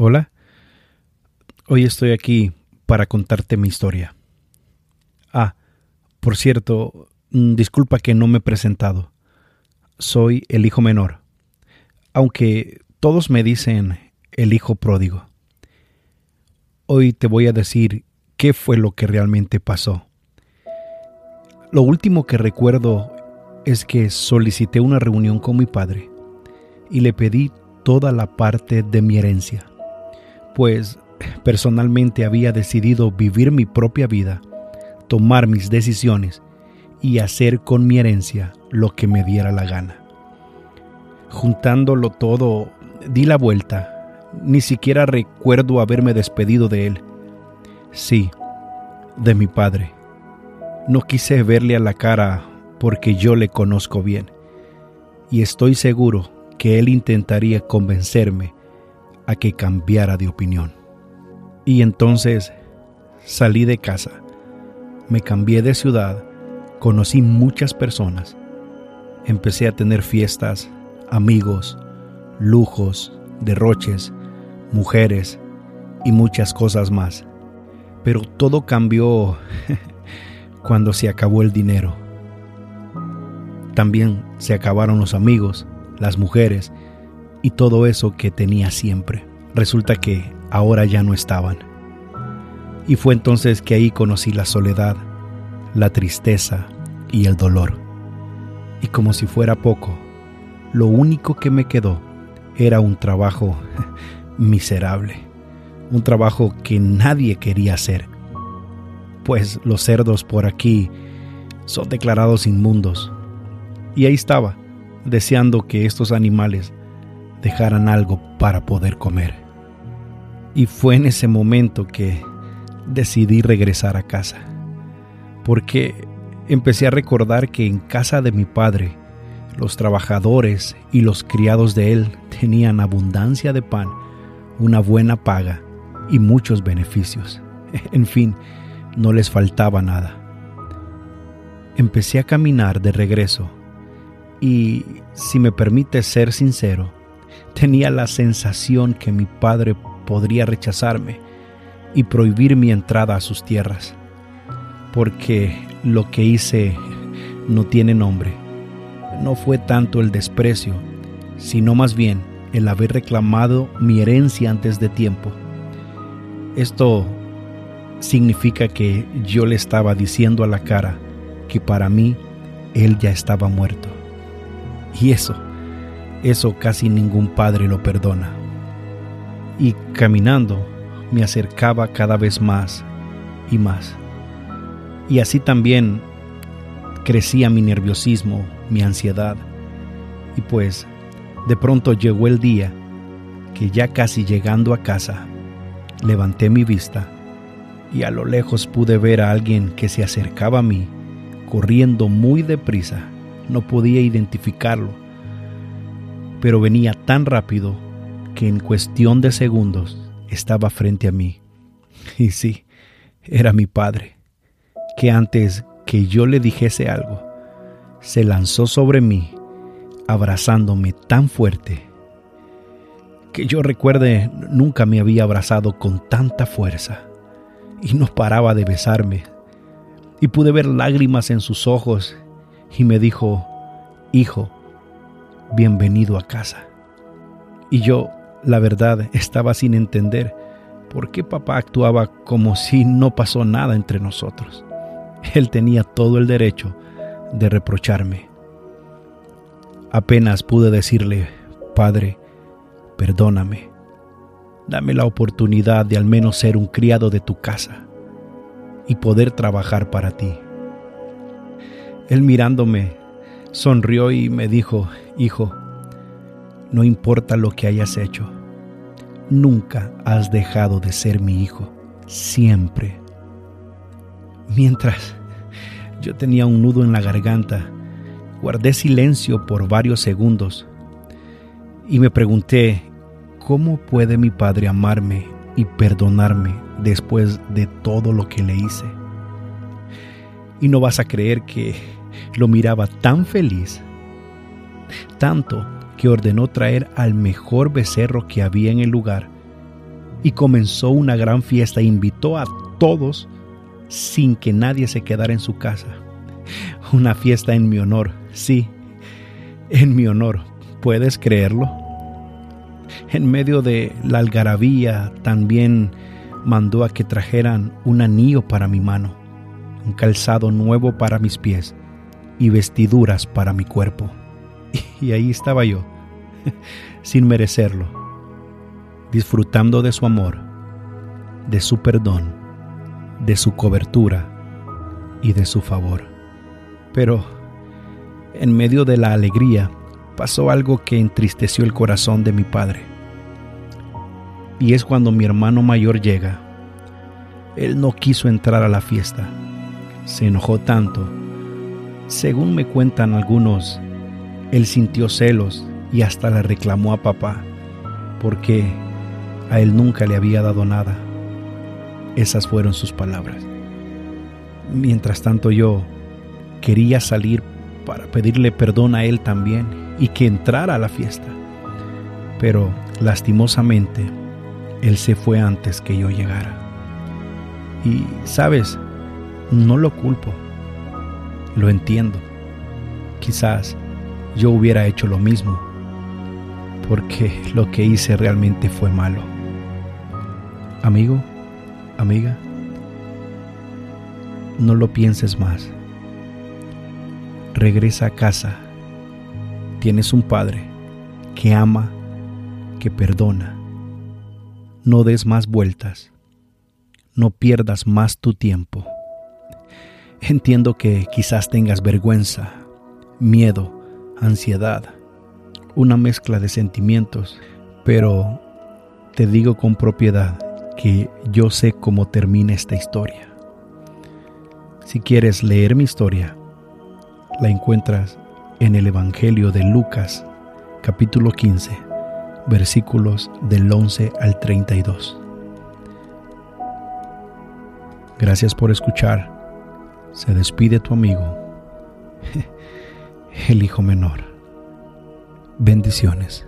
Hola, hoy estoy aquí para contarte mi historia. Ah, por cierto, mm, disculpa que no me he presentado. Soy el hijo menor, aunque todos me dicen el hijo pródigo. Hoy te voy a decir qué fue lo que realmente pasó. Lo último que recuerdo es que solicité una reunión con mi padre y le pedí toda la parte de mi herencia pues personalmente había decidido vivir mi propia vida, tomar mis decisiones y hacer con mi herencia lo que me diera la gana. Juntándolo todo, di la vuelta. Ni siquiera recuerdo haberme despedido de él. Sí, de mi padre. No quise verle a la cara porque yo le conozco bien. Y estoy seguro que él intentaría convencerme a que cambiara de opinión. Y entonces salí de casa, me cambié de ciudad, conocí muchas personas, empecé a tener fiestas, amigos, lujos, derroches, mujeres y muchas cosas más. Pero todo cambió cuando se acabó el dinero. También se acabaron los amigos, las mujeres y todo eso que tenía siempre. Resulta que ahora ya no estaban. Y fue entonces que ahí conocí la soledad, la tristeza y el dolor. Y como si fuera poco, lo único que me quedó era un trabajo miserable, un trabajo que nadie quería hacer, pues los cerdos por aquí son declarados inmundos. Y ahí estaba, deseando que estos animales dejaran algo para poder comer. Y fue en ese momento que decidí regresar a casa, porque empecé a recordar que en casa de mi padre, los trabajadores y los criados de él tenían abundancia de pan, una buena paga y muchos beneficios. En fin, no les faltaba nada. Empecé a caminar de regreso y, si me permite ser sincero, Tenía la sensación que mi padre podría rechazarme y prohibir mi entrada a sus tierras, porque lo que hice no tiene nombre. No fue tanto el desprecio, sino más bien el haber reclamado mi herencia antes de tiempo. Esto significa que yo le estaba diciendo a la cara que para mí él ya estaba muerto. Y eso eso casi ningún padre lo perdona. Y caminando me acercaba cada vez más y más. Y así también crecía mi nerviosismo, mi ansiedad. Y pues de pronto llegó el día que ya casi llegando a casa, levanté mi vista y a lo lejos pude ver a alguien que se acercaba a mí, corriendo muy deprisa. No podía identificarlo pero venía tan rápido que en cuestión de segundos estaba frente a mí. Y sí, era mi padre, que antes que yo le dijese algo, se lanzó sobre mí, abrazándome tan fuerte, que yo recuerde nunca me había abrazado con tanta fuerza, y no paraba de besarme, y pude ver lágrimas en sus ojos, y me dijo, Hijo, bienvenido a casa. Y yo, la verdad, estaba sin entender por qué papá actuaba como si no pasó nada entre nosotros. Él tenía todo el derecho de reprocharme. Apenas pude decirle, Padre, perdóname. Dame la oportunidad de al menos ser un criado de tu casa y poder trabajar para ti. Él mirándome sonrió y me dijo, Hijo, no importa lo que hayas hecho, nunca has dejado de ser mi hijo, siempre. Mientras yo tenía un nudo en la garganta, guardé silencio por varios segundos y me pregunté, ¿cómo puede mi padre amarme y perdonarme después de todo lo que le hice? Y no vas a creer que lo miraba tan feliz tanto que ordenó traer al mejor becerro que había en el lugar y comenzó una gran fiesta. Invitó a todos sin que nadie se quedara en su casa. Una fiesta en mi honor, sí, en mi honor. ¿Puedes creerlo? En medio de la algarabía también mandó a que trajeran un anillo para mi mano, un calzado nuevo para mis pies y vestiduras para mi cuerpo. Y ahí estaba yo, sin merecerlo, disfrutando de su amor, de su perdón, de su cobertura y de su favor. Pero en medio de la alegría pasó algo que entristeció el corazón de mi padre. Y es cuando mi hermano mayor llega. Él no quiso entrar a la fiesta. Se enojó tanto. Según me cuentan algunos, él sintió celos y hasta le reclamó a papá porque a él nunca le había dado nada. Esas fueron sus palabras. Mientras tanto yo quería salir para pedirle perdón a él también y que entrara a la fiesta. Pero lastimosamente, él se fue antes que yo llegara. Y, sabes, no lo culpo. Lo entiendo. Quizás yo hubiera hecho lo mismo, porque lo que hice realmente fue malo. Amigo, amiga, no lo pienses más. Regresa a casa. Tienes un Padre que ama, que perdona. No des más vueltas. No pierdas más tu tiempo. Entiendo que quizás tengas vergüenza, miedo, ansiedad, una mezcla de sentimientos, pero te digo con propiedad que yo sé cómo termina esta historia. Si quieres leer mi historia, la encuentras en el Evangelio de Lucas, capítulo 15, versículos del 11 al 32. Gracias por escuchar. Se despide tu amigo, el hijo menor. Bendiciones.